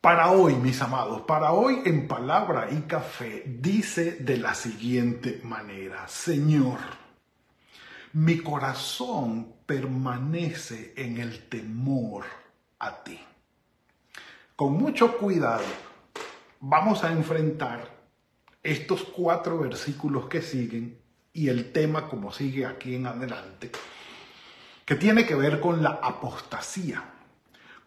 para hoy, mis amados, para hoy en palabra y café dice de la siguiente manera, Señor, mi corazón permanece en el temor a ti. Con mucho cuidado vamos a enfrentar estos cuatro versículos que siguen y el tema como sigue aquí en adelante, que tiene que ver con la apostasía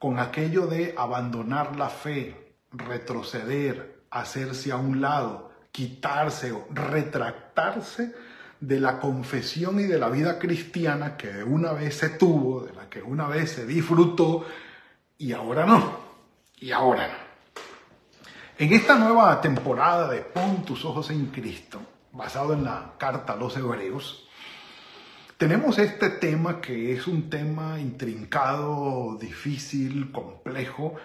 con aquello de abandonar la fe, retroceder, hacerse a un lado, quitarse o retractarse de la confesión y de la vida cristiana que una vez se tuvo, de la que una vez se disfrutó y ahora no, y ahora no. En esta nueva temporada de Pon tus ojos en Cristo, basado en la carta a los hebreos, tenemos este tema que es un tema intrincado, difícil, complejo,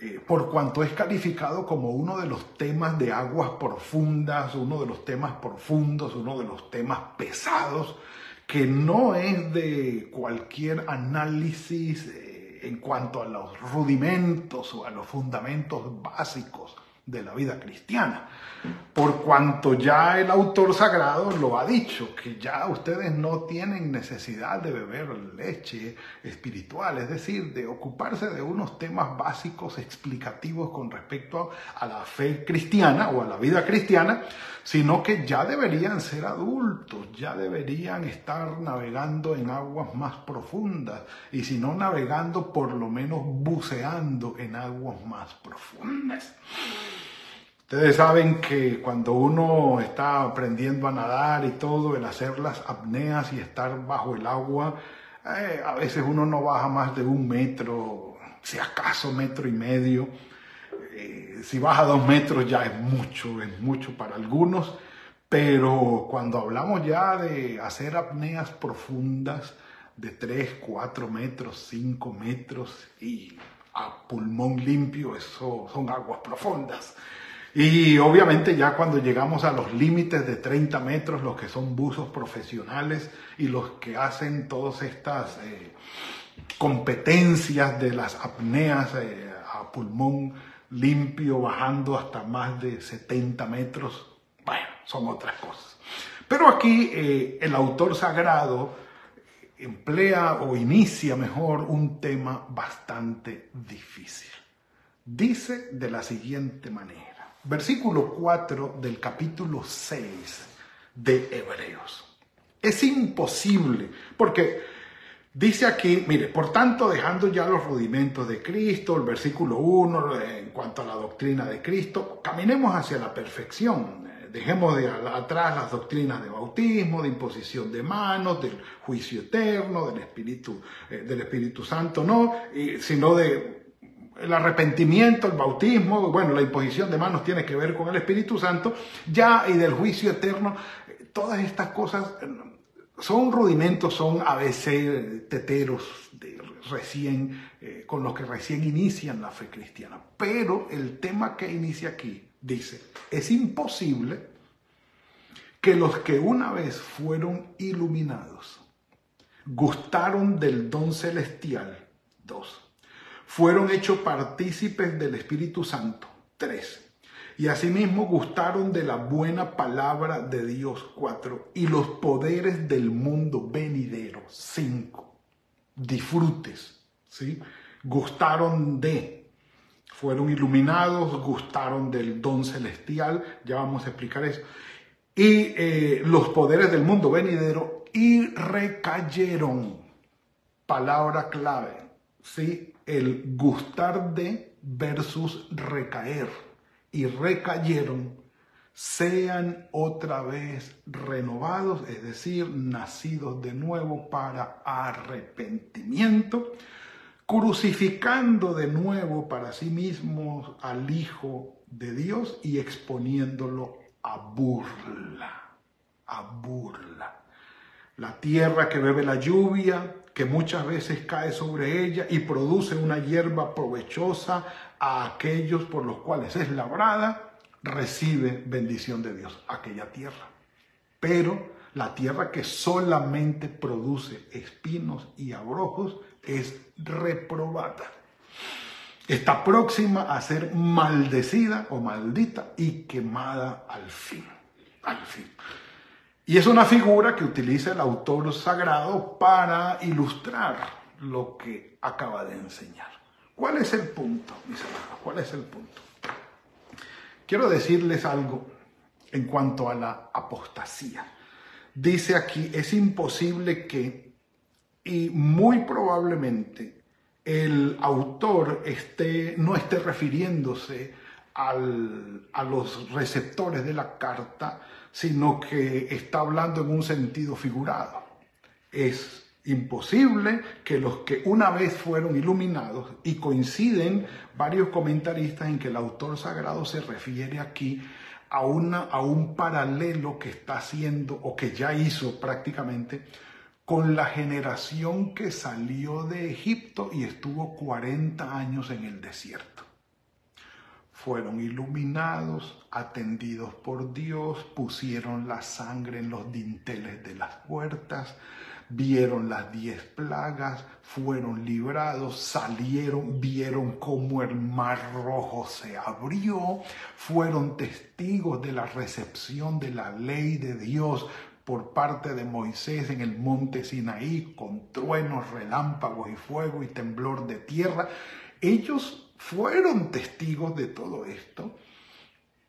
eh, por cuanto es calificado como uno de los temas de aguas profundas, uno de los temas profundos, uno de los temas pesados, que no es de cualquier análisis eh, en cuanto a los rudimentos o a los fundamentos básicos de la vida cristiana, por cuanto ya el autor sagrado lo ha dicho, que ya ustedes no tienen necesidad de beber leche espiritual, es decir, de ocuparse de unos temas básicos explicativos con respecto a la fe cristiana o a la vida cristiana, sino que ya deberían ser adultos, ya deberían estar navegando en aguas más profundas, y si no navegando, por lo menos buceando en aguas más profundas. Ustedes saben que cuando uno está aprendiendo a nadar y todo, el hacer las apneas y estar bajo el agua, eh, a veces uno no baja más de un metro, si acaso metro y medio. Eh, si baja dos metros ya es mucho, es mucho para algunos, pero cuando hablamos ya de hacer apneas profundas de 3, 4 metros, 5 metros y a pulmón limpio, eso son aguas profundas. Y obviamente ya cuando llegamos a los límites de 30 metros, los que son buzos profesionales y los que hacen todas estas eh, competencias de las apneas eh, a pulmón limpio, bajando hasta más de 70 metros, bueno, son otras cosas. Pero aquí eh, el autor sagrado emplea o inicia mejor un tema bastante difícil. Dice de la siguiente manera versículo 4 del capítulo 6 de Hebreos. Es imposible, porque dice aquí, mire, por tanto, dejando ya los rudimentos de Cristo, el versículo 1 en cuanto a la doctrina de Cristo, caminemos hacia la perfección. Dejemos de atrás las doctrinas de bautismo, de imposición de manos, del juicio eterno, del Espíritu, eh, del Espíritu Santo, no, sino de el arrepentimiento, el bautismo, bueno, la imposición de manos tiene que ver con el Espíritu Santo, ya y del juicio eterno, todas estas cosas son rudimentos, son a veces teteros de recién, eh, con los que recién inician la fe cristiana. Pero el tema que inicia aquí dice, es imposible que los que una vez fueron iluminados, gustaron del don celestial, dos, fueron hechos partícipes del Espíritu Santo. Tres. Y asimismo gustaron de la buena palabra de Dios. Cuatro. Y los poderes del mundo venidero. Cinco. Disfrutes. ¿sí? Gustaron de. Fueron iluminados, gustaron del don celestial. Ya vamos a explicar eso. Y eh, los poderes del mundo venidero. Y recayeron. Palabra clave. ¿sí? El gustar de versus recaer. Y recayeron, sean otra vez renovados, es decir, nacidos de nuevo para arrepentimiento, crucificando de nuevo para sí mismos al Hijo de Dios y exponiéndolo a burla, a burla. La tierra que bebe la lluvia, que muchas veces cae sobre ella y produce una hierba provechosa a aquellos por los cuales es labrada, recibe bendición de Dios, aquella tierra. Pero la tierra que solamente produce espinos y abrojos es reprobada. Está próxima a ser maldecida o maldita y quemada al fin. Al fin. Y es una figura que utiliza el autor sagrado para ilustrar lo que acaba de enseñar. ¿Cuál es el punto, mis hermanos? ¿Cuál es el punto? Quiero decirles algo en cuanto a la apostasía. Dice aquí, es imposible que, y muy probablemente, el autor esté, no esté refiriéndose a los receptores de la carta, sino que está hablando en un sentido figurado. Es imposible que los que una vez fueron iluminados, y coinciden varios comentaristas en que el autor sagrado se refiere aquí a, una, a un paralelo que está haciendo o que ya hizo prácticamente con la generación que salió de Egipto y estuvo 40 años en el desierto. Fueron iluminados, atendidos por Dios, pusieron la sangre en los dinteles de las puertas, vieron las diez plagas, fueron librados, salieron, vieron cómo el mar rojo se abrió, fueron testigos de la recepción de la ley de Dios por parte de Moisés en el monte Sinaí, con truenos, relámpagos y fuego y temblor de tierra. Ellos fueron testigos de todo esto.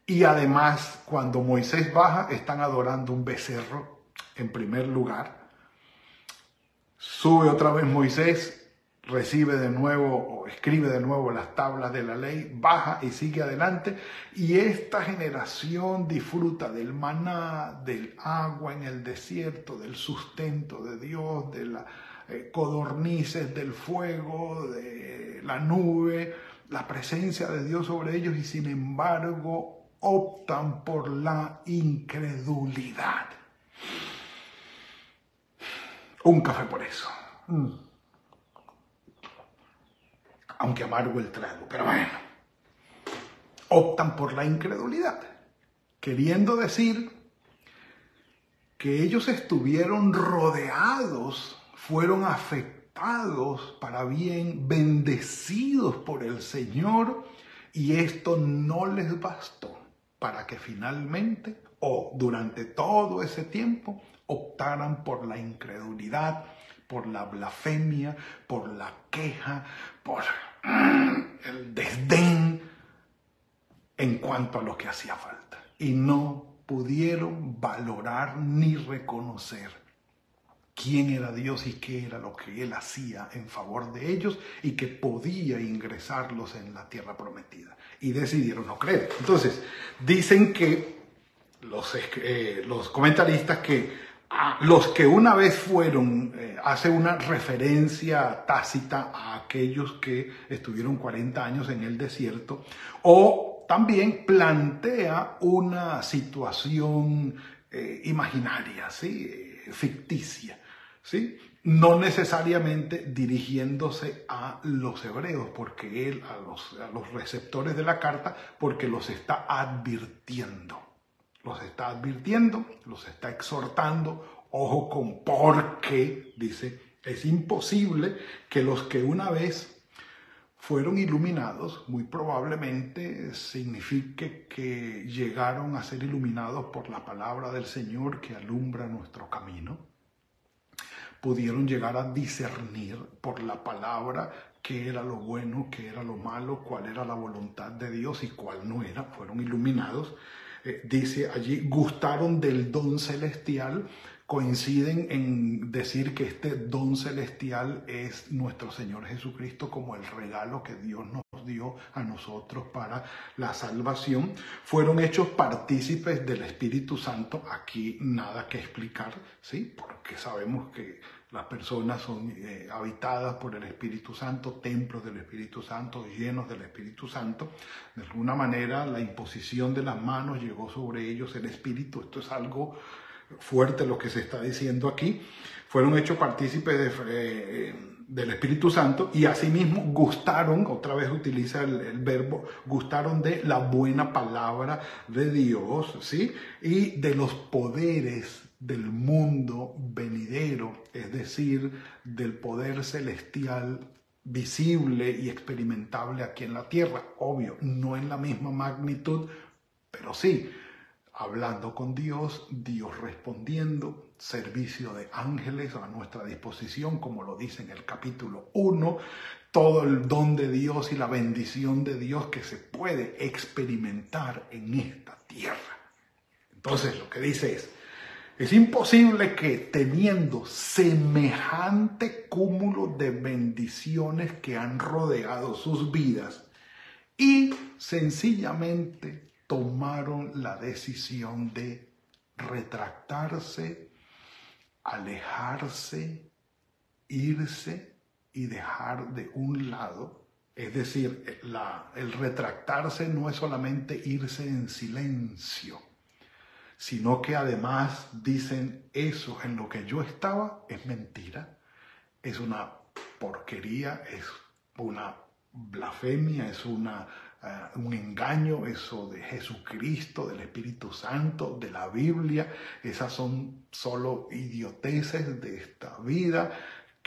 Y además, cuando Moisés baja, están adorando un becerro en primer lugar Sube otra vez Moisés, recibe de nuevo o escribe de nuevo las tablas de la ley, baja y sigue adelante. Y esta generación disfruta del maná, del agua en el desierto, del sustento de Dios, de las eh, codornices, del fuego, de la nube, la presencia de Dios sobre ellos y sin embargo optan por la incredulidad un café por eso. Mm. Aunque amargo el trago, pero bueno. Optan por la incredulidad, queriendo decir que ellos estuvieron rodeados, fueron afectados para bien, bendecidos por el Señor, y esto no les bastó para que finalmente o durante todo ese tiempo optaran por la incredulidad, por la blasfemia, por la queja, por mm, el desdén en cuanto a lo que hacía falta. Y no pudieron valorar ni reconocer quién era Dios y qué era lo que Él hacía en favor de ellos y que podía ingresarlos en la tierra prometida. Y decidieron no creer. Entonces, dicen que los, eh, los comentaristas que los que una vez fueron, eh, hace una referencia tácita a aquellos que estuvieron 40 años en el desierto, o también plantea una situación eh, imaginaria, ¿sí? Ficticia, no necesariamente dirigiéndose a los hebreos, porque él, a los, a los receptores de la carta, porque los está advirtiendo. Los está advirtiendo, los está exhortando, ojo con por qué, dice, es imposible que los que una vez fueron iluminados, muy probablemente signifique que llegaron a ser iluminados por la palabra del Señor que alumbra nuestro camino. Pudieron llegar a discernir por la palabra qué era lo bueno, qué era lo malo, cuál era la voluntad de Dios y cuál no era. Fueron iluminados eh, dice allí, gustaron del don celestial, coinciden en decir que este don celestial es nuestro Señor Jesucristo como el regalo que Dios nos dio a nosotros para la salvación. Fueron hechos partícipes del Espíritu Santo. Aquí nada que explicar, ¿sí? Porque sabemos que Las personas son eh, habitadas por el Espíritu Santo, templos del Espíritu Santo, llenos del Espíritu Santo. De alguna manera la imposición de las manos llegó sobre ellos el Espíritu. Esto es algo fuerte lo que se está diciendo aquí. Fueron hechos partícipes eh, del Espíritu Santo y asimismo gustaron, otra vez utiliza el, el, verbo, gustaron de la buena palabra de Dios, ¿sí? Y de los poderes del mundo venidero, es decir, del poder celestial visible y experimentable aquí en la tierra. Obvio, no en la misma magnitud, pero sí, hablando con Dios, Dios respondiendo, servicio de ángeles a nuestra disposición, como lo dice en el capítulo 1, todo el don de Dios y la bendición de Dios que se puede experimentar en esta tierra. Entonces lo que dice es, es imposible que teniendo semejante cúmulo de bendiciones que han rodeado sus vidas y sencillamente tomaron la decisión de retractarse, alejarse, irse y dejar de un lado. Es decir, la, el retractarse no es solamente irse en silencio sino que además dicen eso en lo que yo estaba es mentira, es una porquería, es una blasfemia, es una, uh, un engaño, eso de Jesucristo, del Espíritu Santo, de la Biblia, esas son solo idioteces de esta vida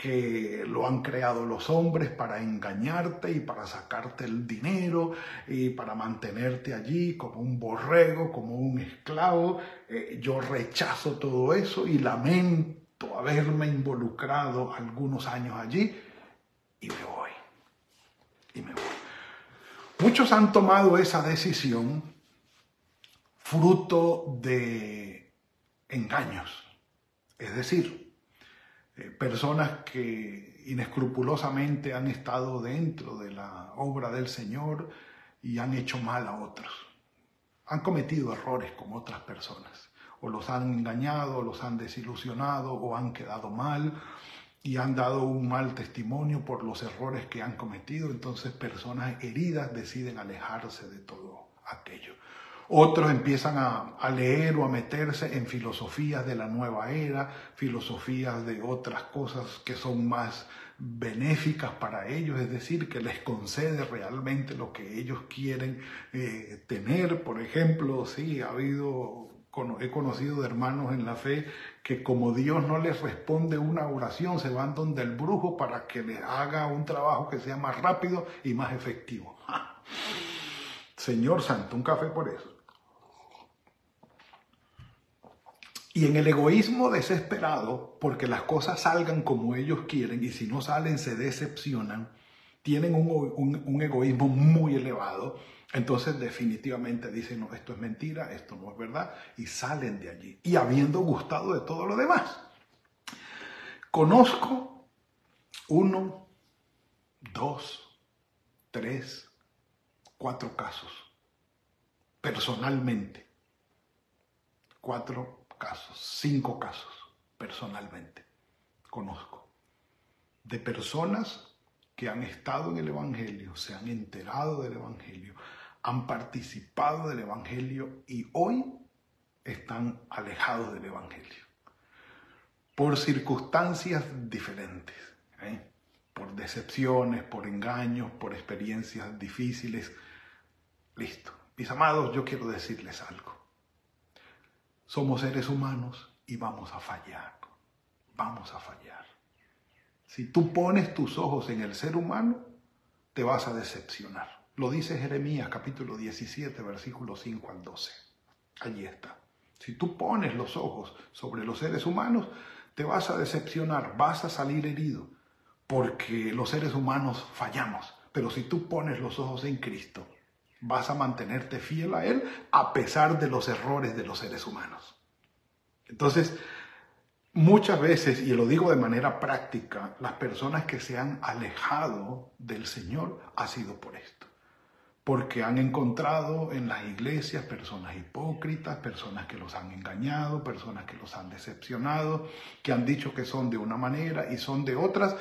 que lo han creado los hombres para engañarte y para sacarte el dinero y para mantenerte allí como un borrego, como un esclavo. Eh, yo rechazo todo eso y lamento haberme involucrado algunos años allí y me voy. Muchos han tomado esa decisión fruto de engaños. Es decir, eh, personas que inescrupulosamente han estado dentro de la obra del Señor y han hecho mal a otros. Han cometido errores como otras personas. O los han engañado, o los han desilusionado, o han quedado mal y han dado un mal testimonio por los errores que han cometido. Entonces personas heridas deciden alejarse de todo aquello. Otros empiezan a, leer o a meterse en filosofías de la nueva era, filosofías de otras cosas que son más benéficas para ellos, es decir, que les concede realmente lo que ellos quieren eh, tener. Por ejemplo, sí, ha habido, he conocido de hermanos en la fe que como Dios no les responde una oración, se van donde el brujo para que les haga un trabajo que sea más rápido y más efectivo. Señor Santo, un café por eso. Y en el egoísmo desesperado, porque las cosas salgan como ellos quieren y si no salen se decepcionan, tienen un, egoísmo muy elevado, entonces definitivamente dicen, no, esto es mentira, esto no es verdad, y salen de allí, y habiendo gustado de todo lo demás. Conozco uno, dos, tres, cuatro casos, personalmente, cuatro casos, cinco casos personalmente conozco, de personas que han estado en el Evangelio, se han enterado del Evangelio, han participado del Evangelio y hoy están alejados del Evangelio. Por circunstancias diferentes, ¿eh? por decepciones, por engaños, por experiencias difíciles. Listo. Mis amados, yo quiero decirles algo. Somos seres humanos y vamos a fallar. Vamos a fallar. Si tú pones tus ojos en el ser humano, te vas a decepcionar. Lo dice Jeremías capítulo 17, versículo 5 al 12. Allí está. Si tú pones los ojos sobre los seres humanos, te vas a decepcionar, vas a salir herido, porque los seres humanos fallamos. Pero si tú pones los ojos en Cristo, vas a mantenerte fiel a Él a pesar de los errores de los seres humanos. Entonces, muchas veces, y lo digo de manera práctica, las personas que se han alejado del Señor ha sido por esto. Porque han encontrado en las iglesias personas hipócritas, personas que los han engañado, personas que los han decepcionado, que han dicho que son de una manera y son de otras,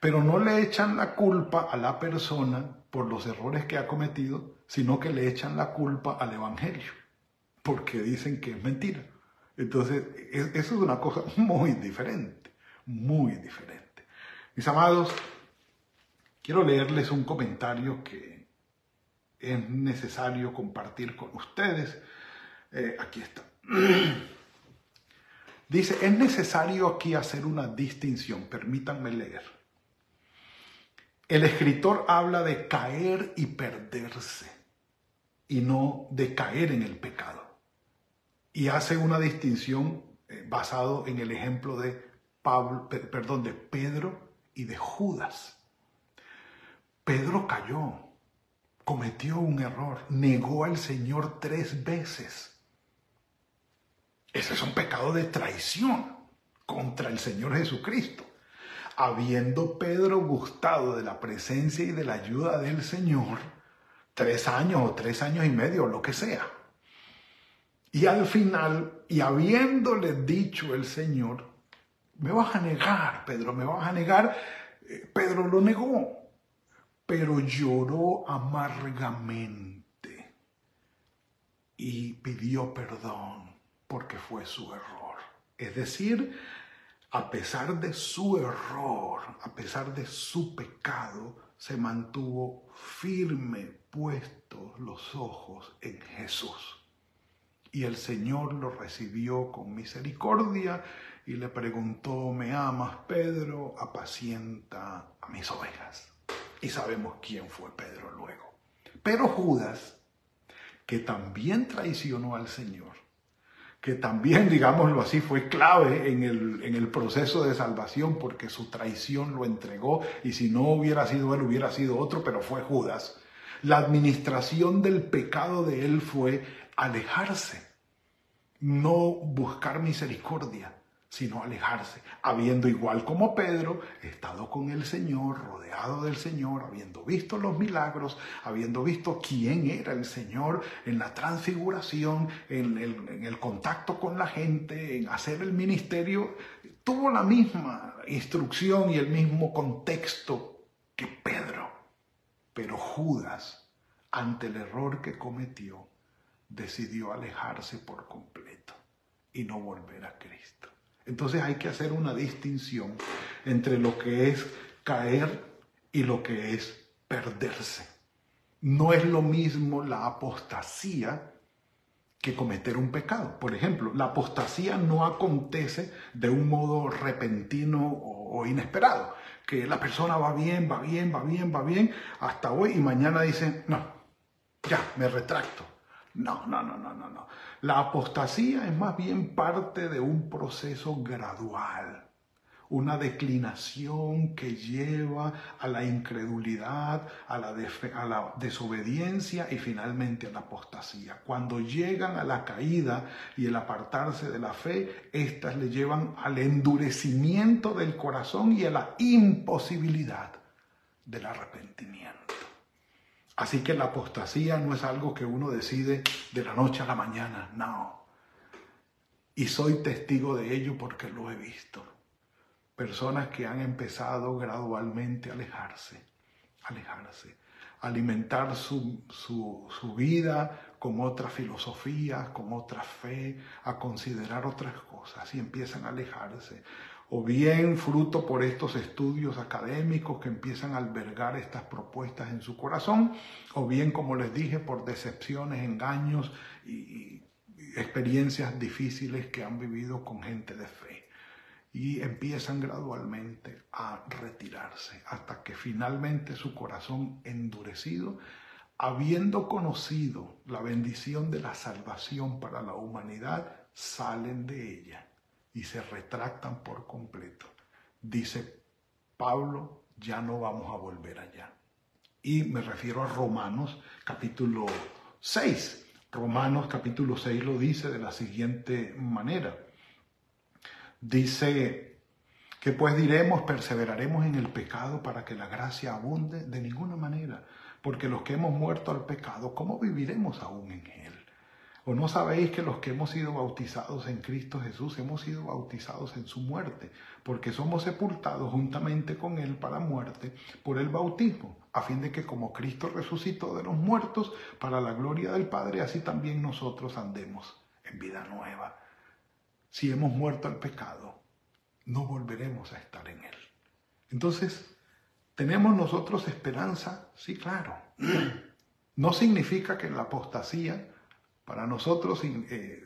pero no le echan la culpa a la persona por los errores que ha cometido, sino que le echan la culpa al Evangelio, porque dicen que es mentira. Entonces, eso es una cosa muy diferente, muy diferente. Mis amados, quiero leerles un comentario que es necesario compartir con ustedes. Eh, aquí está. Dice, es necesario aquí hacer una distinción, permítanme leer. El escritor habla de caer y perderse y no de caer en el pecado. Y hace una distinción eh, basado en el ejemplo de Pablo, perdón, de Pedro y de Judas. Pedro cayó, cometió un error, negó al Señor tres veces. Ese es un pecado de traición contra el Señor Jesucristo. Habiendo Pedro gustado de la presencia y de la ayuda del Señor, tres años o tres años y medio, lo que sea. Y al final, y habiéndole dicho el Señor, me vas a negar, Pedro, me vas a negar, eh, Pedro lo negó pero lloró amargamente y pidió perdón porque fue su error. Es decir, a pesar de su error, a pesar de su pecado, se mantuvo firme, puestos los ojos en Jesús. Y el Señor lo recibió con misericordia y le preguntó, ¿me amas, Pedro? Apacienta a mis ovejas. Y sabemos quién fue Pedro luego. Pero Judas, que también traicionó al Señor, que también, digámoslo así, fue clave en el, en el proceso de salvación porque su traición lo entregó y si no hubiera sido él, hubiera sido otro, pero fue Judas. La administración del pecado de él fue alejarse, no buscar misericordia, sino alejarse, habiendo igual como Pedro estado con el Señor, rodeado del Señor, habiendo visto los milagros, habiendo visto quién era el Señor en la transfiguración, en el, contacto con la gente, en hacer el ministerio, tuvo la misma instrucción y el mismo contexto que Pedro. Pero Judas, ante el error que cometió, decidió alejarse por completo y no volver a Cristo. Entonces hay que hacer una distinción entre lo que es caer y lo que es perderse. No es lo mismo la apostasía que cometer un pecado. Por ejemplo, la apostasía no acontece de un modo repentino o, inesperado, que la persona va bien, va bien, va bien, va bien, hasta hoy y mañana dice, no, ya, me retracto. No, no, no, no, no, no. La apostasía es más bien parte de un proceso gradual, una declinación que lleva a la incredulidad, a la, a la, desobediencia y finalmente a la apostasía. Cuando llegan a la caída y el apartarse de la fe, éstas le llevan al endurecimiento del corazón y a la imposibilidad del arrepentimiento. Así que la apostasía no es algo que uno decide de la noche a la mañana, no. Y soy testigo de ello porque lo he visto. Personas que han empezado gradualmente a alejarse, alejarse, alimentar su, su, su vida con otras filosofías, con otra fe, a considerar otras cosas y empiezan a alejarse o bien fruto por estos estudios académicos que empiezan a albergar estas propuestas en su corazón, o bien, como les dije, por decepciones, engaños y, experiencias difíciles que han vivido con gente de fe. Y empiezan gradualmente a retirarse hasta que finalmente su corazón endurecido, habiendo conocido la bendición de la salvación para la humanidad, salen de ella y se retractan por completo. Dice Pablo, ya no vamos a volver allá. Y me refiero a Romanos capítulo 6. Romanos capítulo 6 lo dice de la siguiente manera. Dice que pues diremos, perseveraremos en el pecado para que la gracia abunde de ninguna manera porque los que hemos muerto al pecado, ¿cómo viviremos aún en él? ¿O no sabéis que los que hemos sido bautizados en Cristo Jesús hemos sido bautizados en su muerte? Porque somos sepultados juntamente con Él para muerte por el bautismo, a fin de que como Cristo resucitó de los muertos para la gloria del Padre, así también nosotros andemos en vida nueva. Si hemos muerto al pecado, no volveremos a estar en Él. Entonces, ¿tenemos nosotros esperanza? Sí, claro. No significa que la apostasía para nosotros, eh,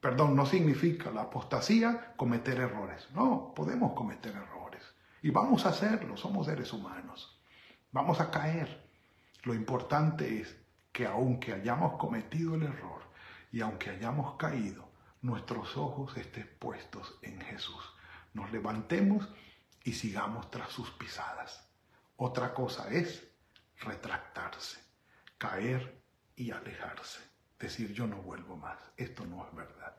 perdón, no significa la apostasía cometer errores. No, podemos cometer errores. Y vamos a hacerlo, somos seres humanos. Vamos a caer. Lo importante es que aunque hayamos cometido el error y aunque hayamos caído, nuestros ojos estén puestos en Jesús. Nos levantemos y sigamos tras sus pisadas. Otra cosa es retractarse, caer y alejarse decir yo no vuelvo más. Esto no es verdad.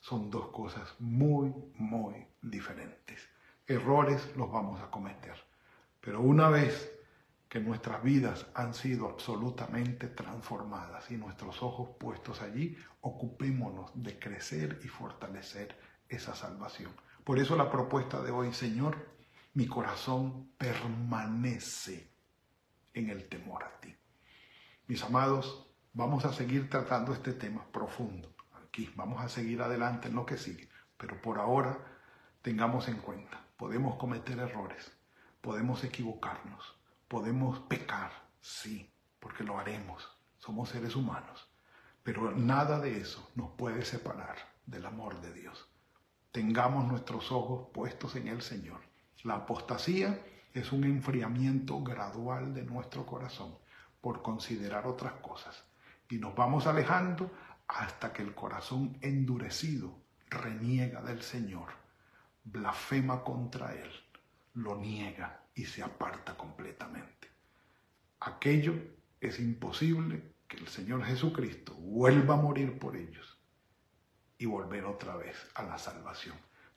Son dos cosas muy, muy diferentes. Errores los vamos a cometer. Pero una vez que nuestras vidas han sido absolutamente transformadas y nuestros ojos puestos allí, ocupémonos de crecer y fortalecer esa salvación. Por eso la propuesta de hoy, Señor, mi corazón permanece en el temor a ti. Mis amados, Vamos a seguir tratando este tema profundo aquí. Vamos a seguir adelante en lo que sigue. Pero por ahora tengamos en cuenta, podemos cometer errores, podemos equivocarnos, podemos pecar, sí, porque lo haremos. Somos seres humanos. Pero nada de eso nos puede separar del amor de Dios. Tengamos nuestros ojos puestos en el Señor. La apostasía es un enfriamiento gradual de nuestro corazón por considerar otras cosas y nos vamos alejando hasta que el corazón endurecido reniega del Señor, blasfema contra Él, lo niega y se aparta completamente. Aquello es imposible que el Señor Jesucristo vuelva a morir por ellos y volver otra vez a la salvación.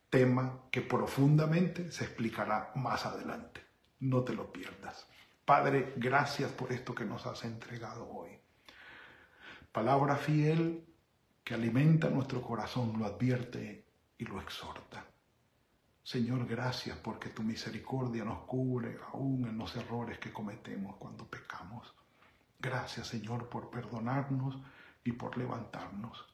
Tema que profundamente se explicará más adelante. No te lo pierdas. Padre, gracias por esto que nos has entregado hoy palabra fiel que alimenta nuestro corazón, lo advierte y lo exhorta. Señor, gracias porque tu misericordia nos cubre aún en los errores que cometemos cuando pecamos. Gracias, Señor, por perdonarnos y por levantarnos.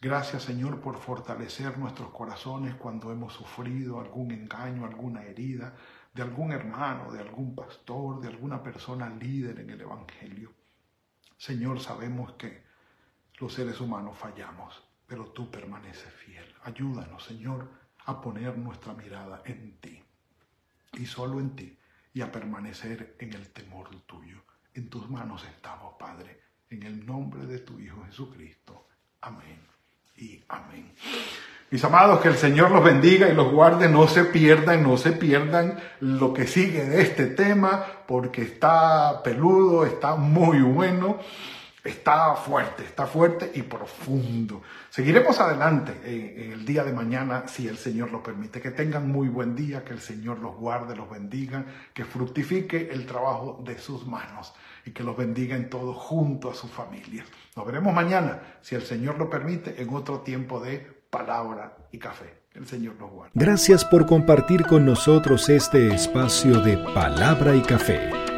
Gracias, Señor, por fortalecer nuestros corazones cuando hemos sufrido algún engaño, alguna herida de algún hermano, de algún pastor, de alguna persona líder en el Evangelio. Señor, sabemos que los seres humanos fallamos, pero tú permaneces fiel. Ayúdanos, Señor, a poner nuestra mirada en ti y solo en ti y a permanecer en el temor tuyo. En tus manos estamos, Padre, en el nombre de tu Hijo Jesucristo. Amén y amén. Mis amados, que el Señor los bendiga y los guarde, no se pierdan, no se pierdan lo que sigue de este tema, porque está peludo, está muy bueno. Está fuerte, está fuerte y profundo. Seguiremos adelante el día de mañana si el Señor lo permite. Que tengan muy buen día, que el Señor los guarde, los bendiga, que fructifique el trabajo de sus manos y que los bendiga en todo junto a su familia. Nos veremos mañana, si el Señor lo permite, en otro tiempo de palabra y café. El Señor los guarde. Gracias por compartir con nosotros este espacio de palabra y café.